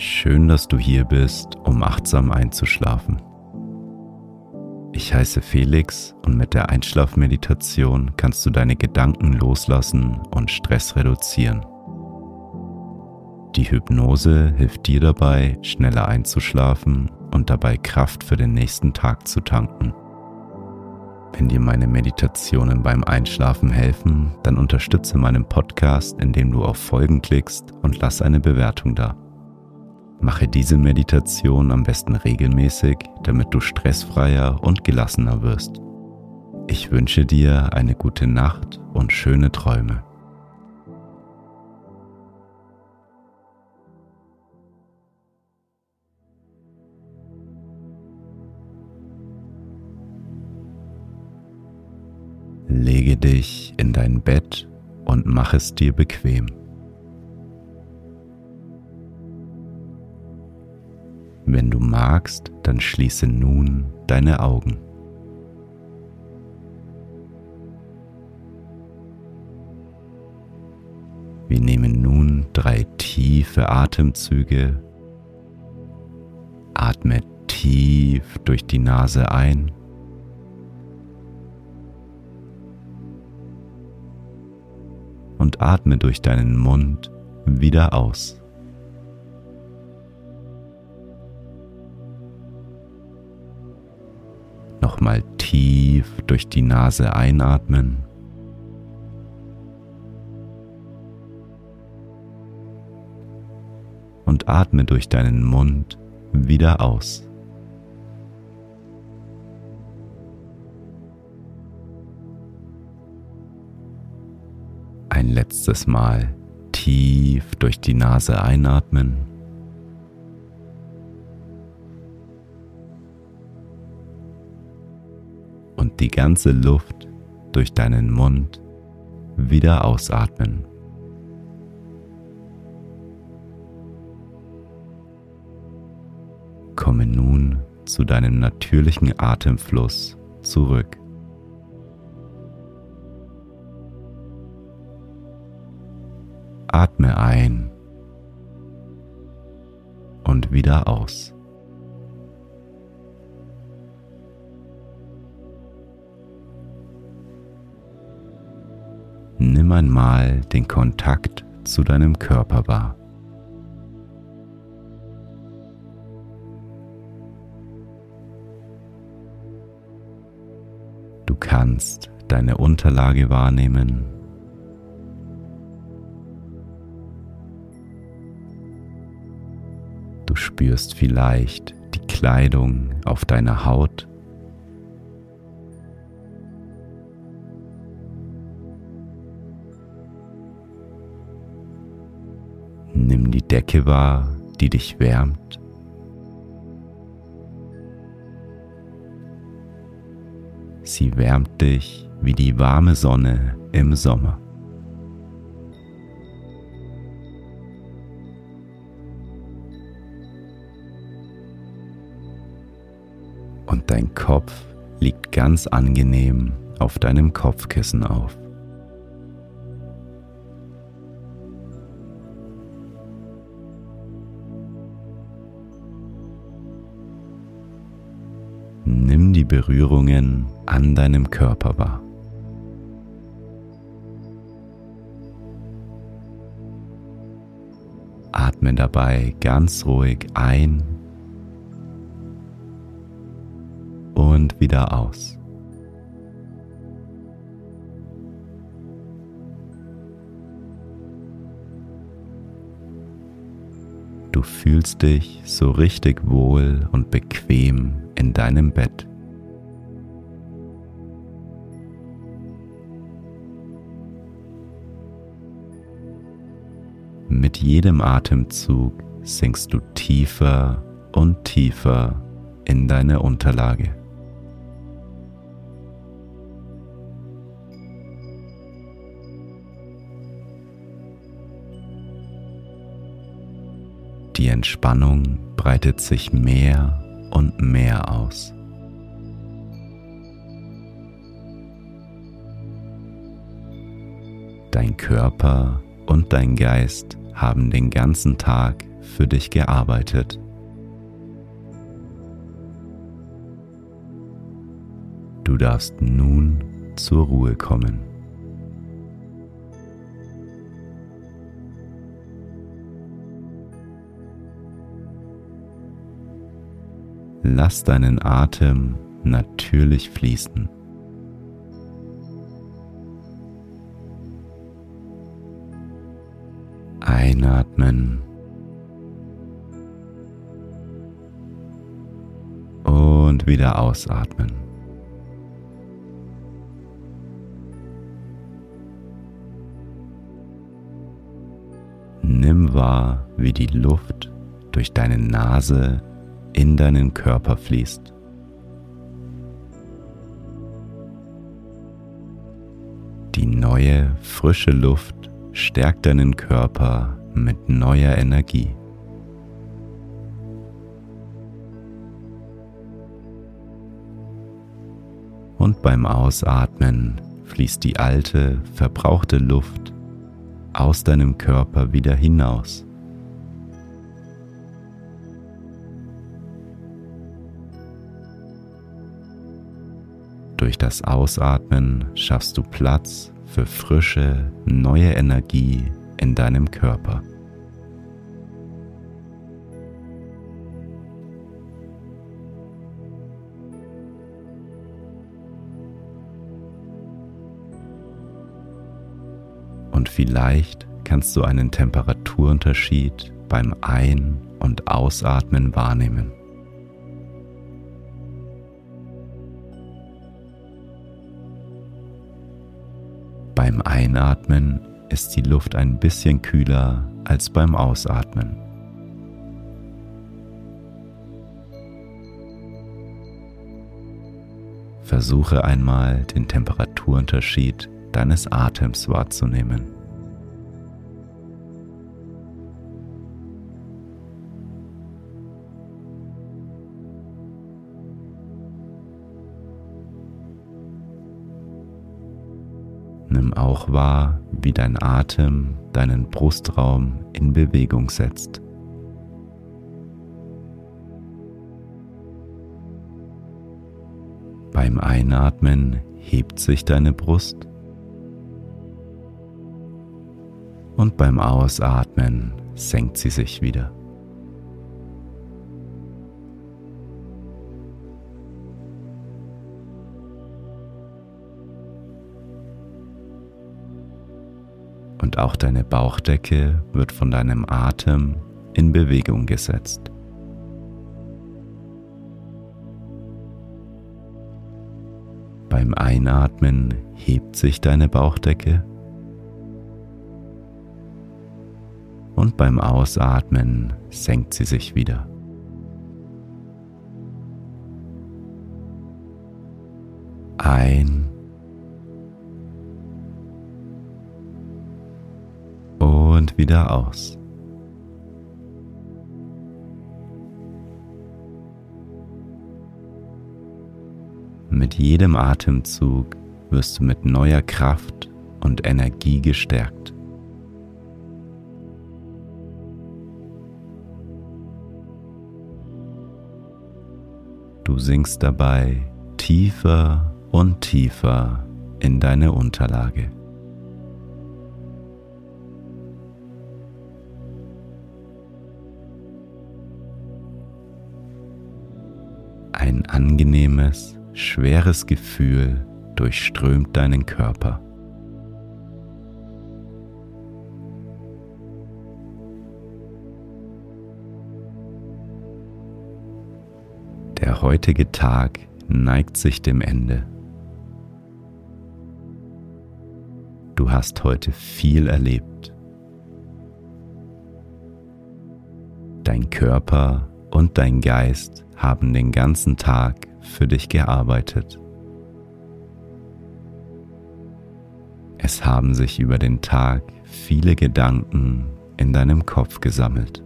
Schön, dass du hier bist, um achtsam einzuschlafen. Ich heiße Felix und mit der Einschlafmeditation kannst du deine Gedanken loslassen und Stress reduzieren. Die Hypnose hilft dir dabei, schneller einzuschlafen und dabei Kraft für den nächsten Tag zu tanken. Wenn dir meine Meditationen beim Einschlafen helfen, dann unterstütze meinen Podcast, indem du auf Folgen klickst und lass eine Bewertung da. Mache diese Meditation am besten regelmäßig, damit du stressfreier und gelassener wirst. Ich wünsche dir eine gute Nacht und schöne Träume. Lege dich in dein Bett und mach es dir bequem. Wenn du magst, dann schließe nun deine Augen. Wir nehmen nun drei tiefe Atemzüge. Atme tief durch die Nase ein. Und atme durch deinen Mund wieder aus. Nochmal tief durch die Nase einatmen. Und atme durch deinen Mund wieder aus. Ein letztes Mal tief durch die Nase einatmen. Die ganze Luft durch deinen Mund wieder ausatmen. Komme nun zu deinem natürlichen Atemfluss zurück. Atme ein und wieder aus. Nimm einmal den Kontakt zu deinem Körper wahr. Du kannst deine Unterlage wahrnehmen. Du spürst vielleicht die Kleidung auf deiner Haut. Die Decke wahr, die dich wärmt. Sie wärmt dich wie die warme Sonne im Sommer. Und dein Kopf liegt ganz angenehm auf deinem Kopfkissen auf. Nimm die Berührungen an deinem Körper wahr. Atme dabei ganz ruhig ein und wieder aus. Du fühlst dich so richtig wohl und bequem in deinem Bett. Mit jedem Atemzug sinkst du tiefer und tiefer in deine Unterlage. Die Entspannung breitet sich mehr und mehr aus. Dein Körper und dein Geist haben den ganzen Tag für dich gearbeitet. Du darfst nun zur Ruhe kommen. Lass deinen Atem natürlich fließen. Einatmen und wieder ausatmen. Nimm wahr, wie die Luft durch deine Nase in deinen Körper fließt. Die neue, frische Luft stärkt deinen Körper mit neuer Energie. Und beim Ausatmen fließt die alte, verbrauchte Luft aus deinem Körper wieder hinaus. Durch das Ausatmen schaffst du Platz für frische, neue Energie in deinem Körper. Und vielleicht kannst du einen Temperaturunterschied beim Ein- und Ausatmen wahrnehmen. Beim Einatmen ist die Luft ein bisschen kühler als beim Ausatmen. Versuche einmal den Temperaturunterschied deines Atems wahrzunehmen. Auch wahr, wie dein Atem deinen Brustraum in Bewegung setzt. Beim Einatmen hebt sich deine Brust und beim Ausatmen senkt sie sich wieder. Auch deine Bauchdecke wird von deinem Atem in Bewegung gesetzt. Beim Einatmen hebt sich deine Bauchdecke und beim Ausatmen senkt sie sich wieder. Ein wieder aus. Mit jedem Atemzug wirst du mit neuer Kraft und Energie gestärkt. Du sinkst dabei tiefer und tiefer in deine Unterlage. Angenehmes, schweres Gefühl durchströmt deinen Körper. Der heutige Tag neigt sich dem Ende. Du hast heute viel erlebt. Dein Körper und dein Geist haben den ganzen Tag für dich gearbeitet. Es haben sich über den Tag viele Gedanken in deinem Kopf gesammelt.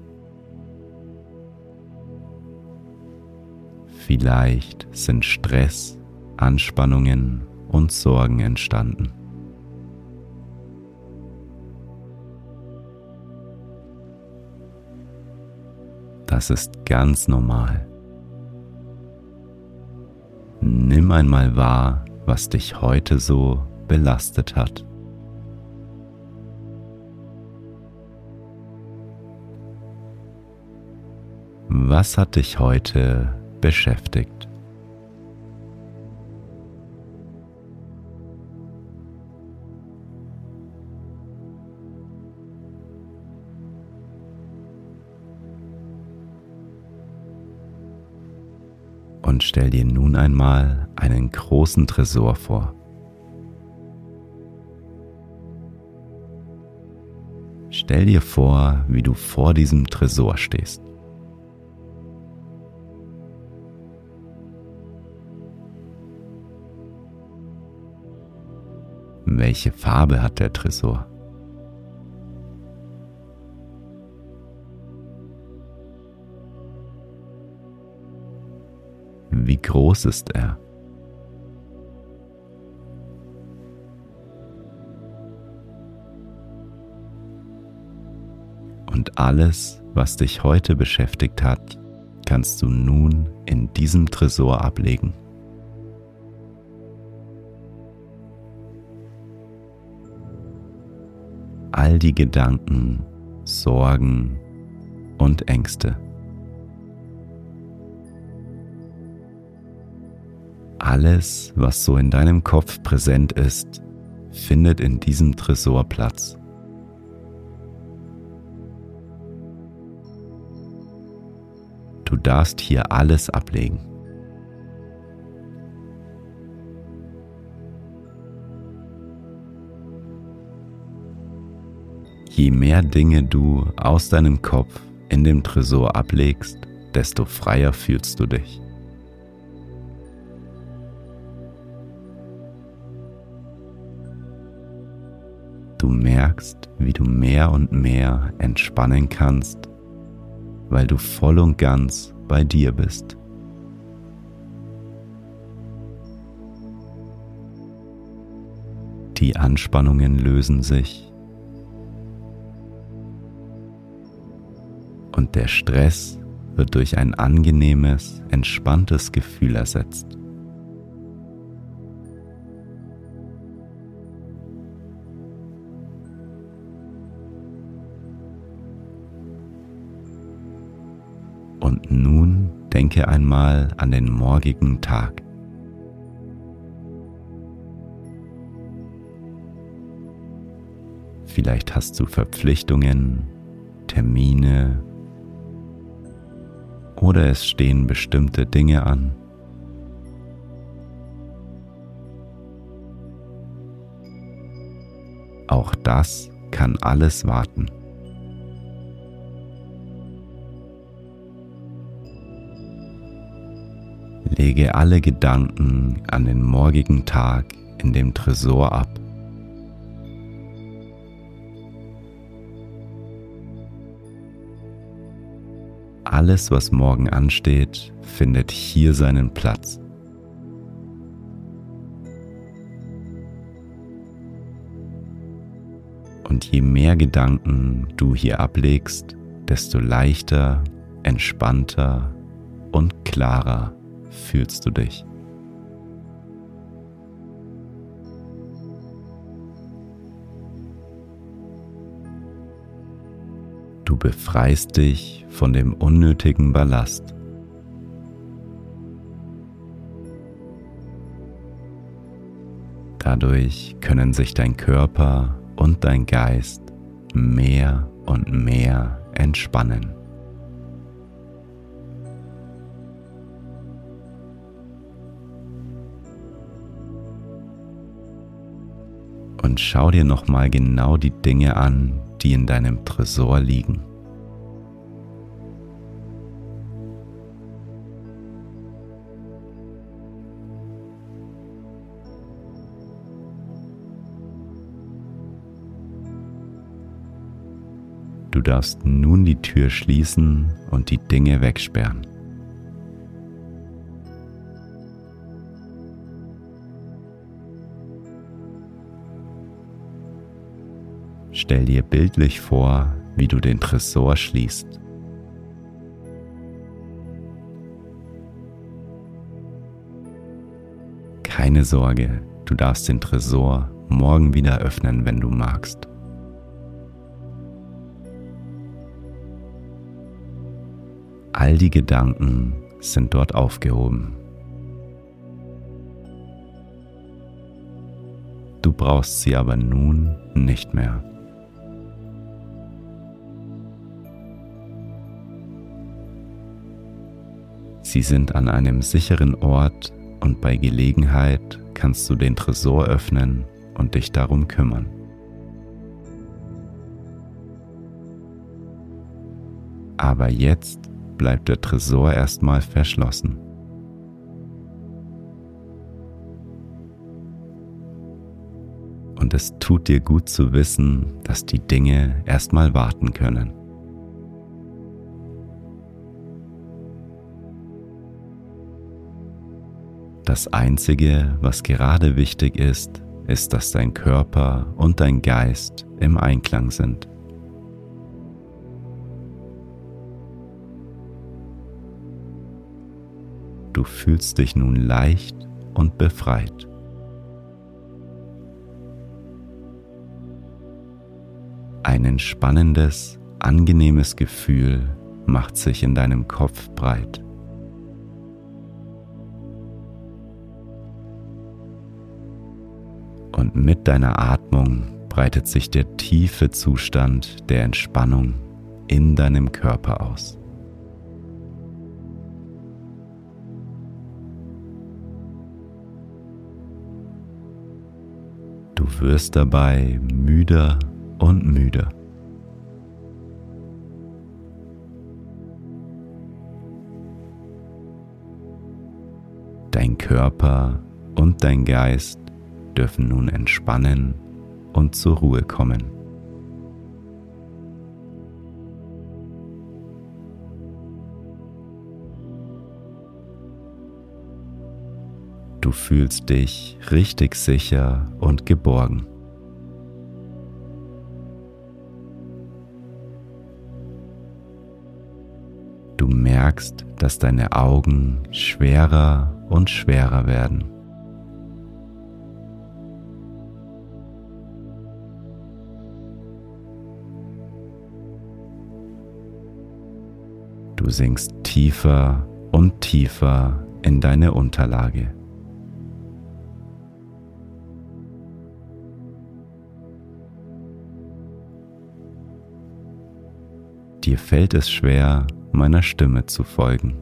Vielleicht sind Stress, Anspannungen und Sorgen entstanden. Das ist ganz normal. Nimm einmal wahr, was dich heute so belastet hat. Was hat dich heute beschäftigt? Und stell dir nun einmal einen großen Tresor vor. Stell dir vor, wie du vor diesem Tresor stehst. Welche Farbe hat der Tresor? Groß ist er? Und alles, was dich heute beschäftigt hat, kannst du nun in diesem Tresor ablegen. all die Gedanken, Sorgen und Ängste. Alles, was so in deinem Kopf präsent ist, findet in diesem Tresor Platz. Du darfst hier alles ablegen. Je mehr Dinge du aus deinem Kopf in dem Tresor ablegst, desto freier fühlst du dich. Du merkst, wie du mehr und mehr entspannen kannst, weil du voll und ganz bei dir bist. Die Anspannungen lösen sich und der Stress wird durch ein angenehmes, entspanntes Gefühl ersetzt. Denke einmal an den morgigen Tag. Vielleicht hast du Verpflichtungen, Termine oder es stehen bestimmte Dinge an. Auch das kann alles warten. Lege alle Gedanken an den morgigen Tag in dem Tresor ab. Alles, was morgen ansteht, findet hier seinen Platz. Und je mehr Gedanken du hier ablegst, desto leichter, entspannter und klarer fühlst du dich. Du befreist dich von dem unnötigen Ballast. Dadurch können sich dein Körper und dein Geist mehr und mehr entspannen. und schau dir nochmal genau die Dinge an, die in deinem Tresor liegen. Du darfst nun die Tür schließen und die Dinge wegsperren. Stell dir bildlich vor, wie du den Tresor schließt. Keine Sorge, du darfst den Tresor morgen wieder öffnen, wenn du magst. All die Gedanken sind dort aufgehoben. Du brauchst sie aber nun nicht mehr. Sie sind an einem sicheren Ort und bei Gelegenheit kannst du den Tresor öffnen und dich darum kümmern. Aber jetzt bleibt der Tresor erstmal verschlossen. Und es tut dir gut zu wissen, dass die Dinge erstmal warten können. Das Einzige, was gerade wichtig ist, ist, dass dein Körper und dein Geist im Einklang sind. Du fühlst dich nun leicht und befreit. Ein entspannendes, angenehmes Gefühl macht sich in deinem Kopf breit. Und mit deiner Atmung breitet sich der tiefe Zustand der Entspannung in deinem Körper aus. Du wirst dabei müder und müder. Dein Körper und dein Geist dürfen nun entspannen und zur Ruhe kommen. Du fühlst dich richtig sicher und geborgen. Du merkst, dass deine Augen schwerer und schwerer werden. Du sinkst tiefer und tiefer in deine Unterlage. Dir fällt es schwer, meiner Stimme zu folgen.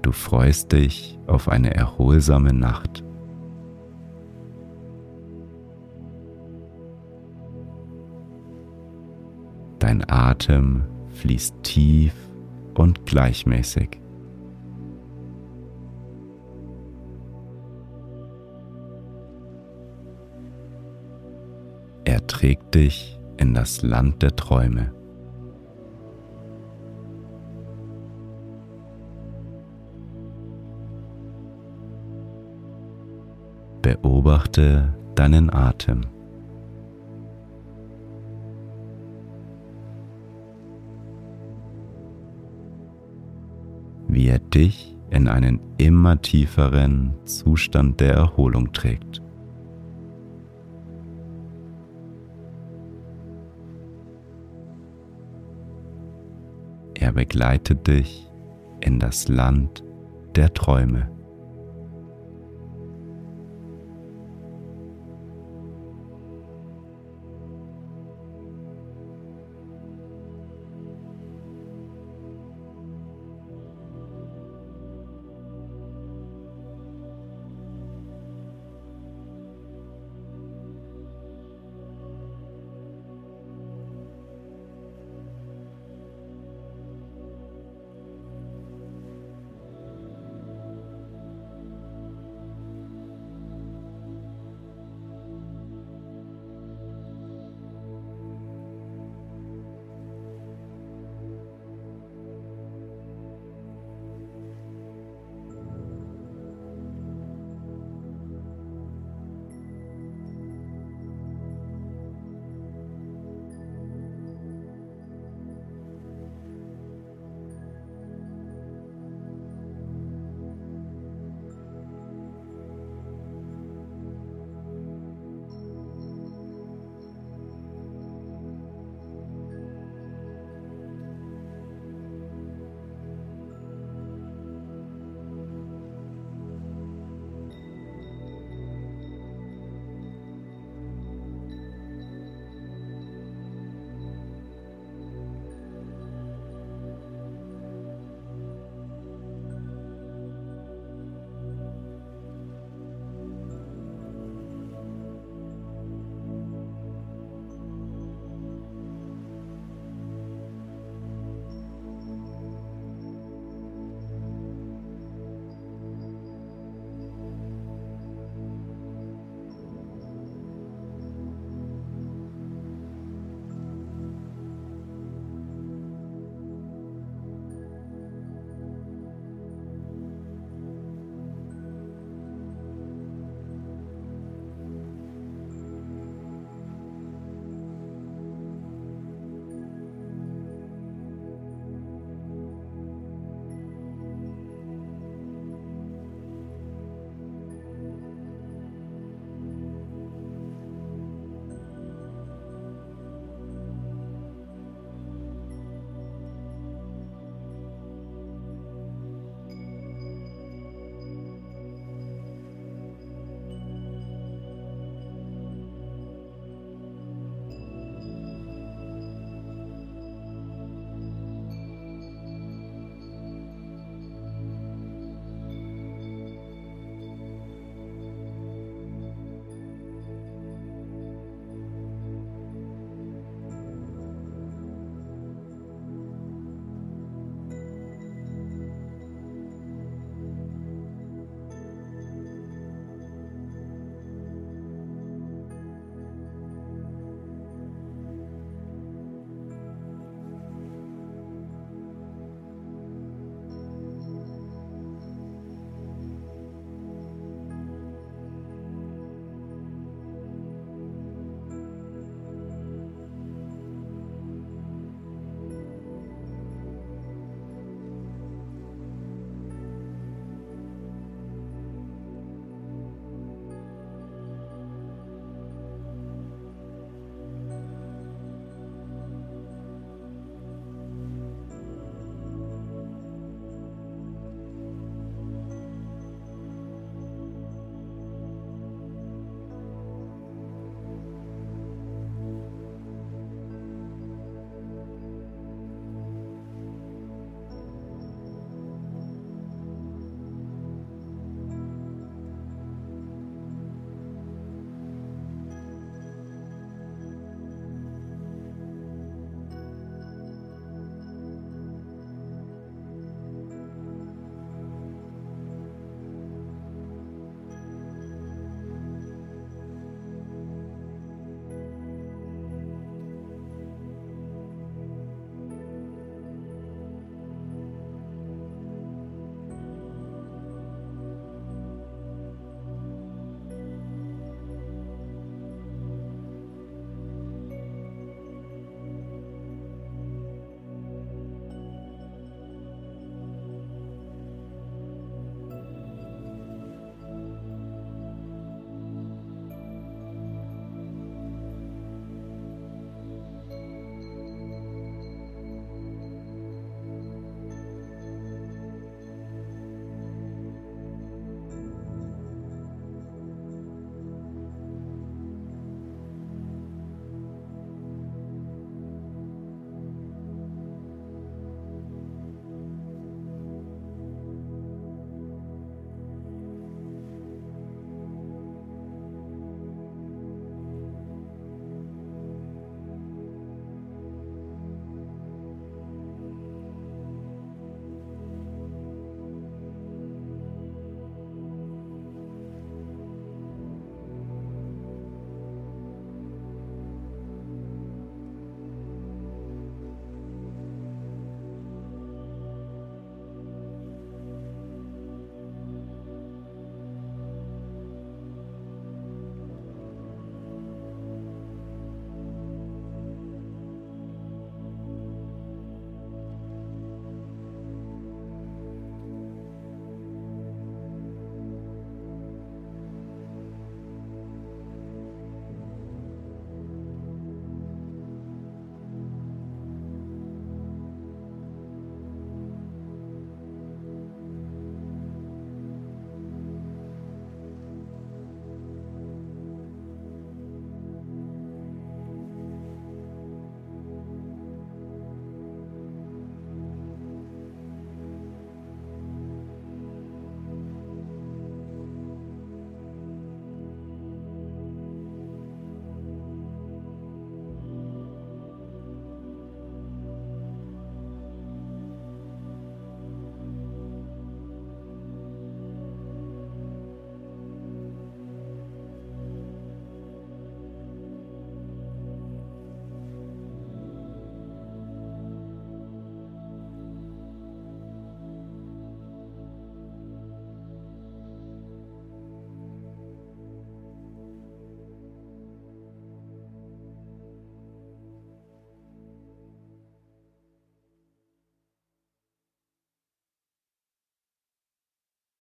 Du freust dich auf eine erholsame Nacht. Dein Atem fließt tief und gleichmäßig. Er trägt dich in das Land der Träume. Beobachte deinen Atem. Wie er dich in einen immer tieferen Zustand der Erholung trägt. Er begleitet dich in das Land der Träume.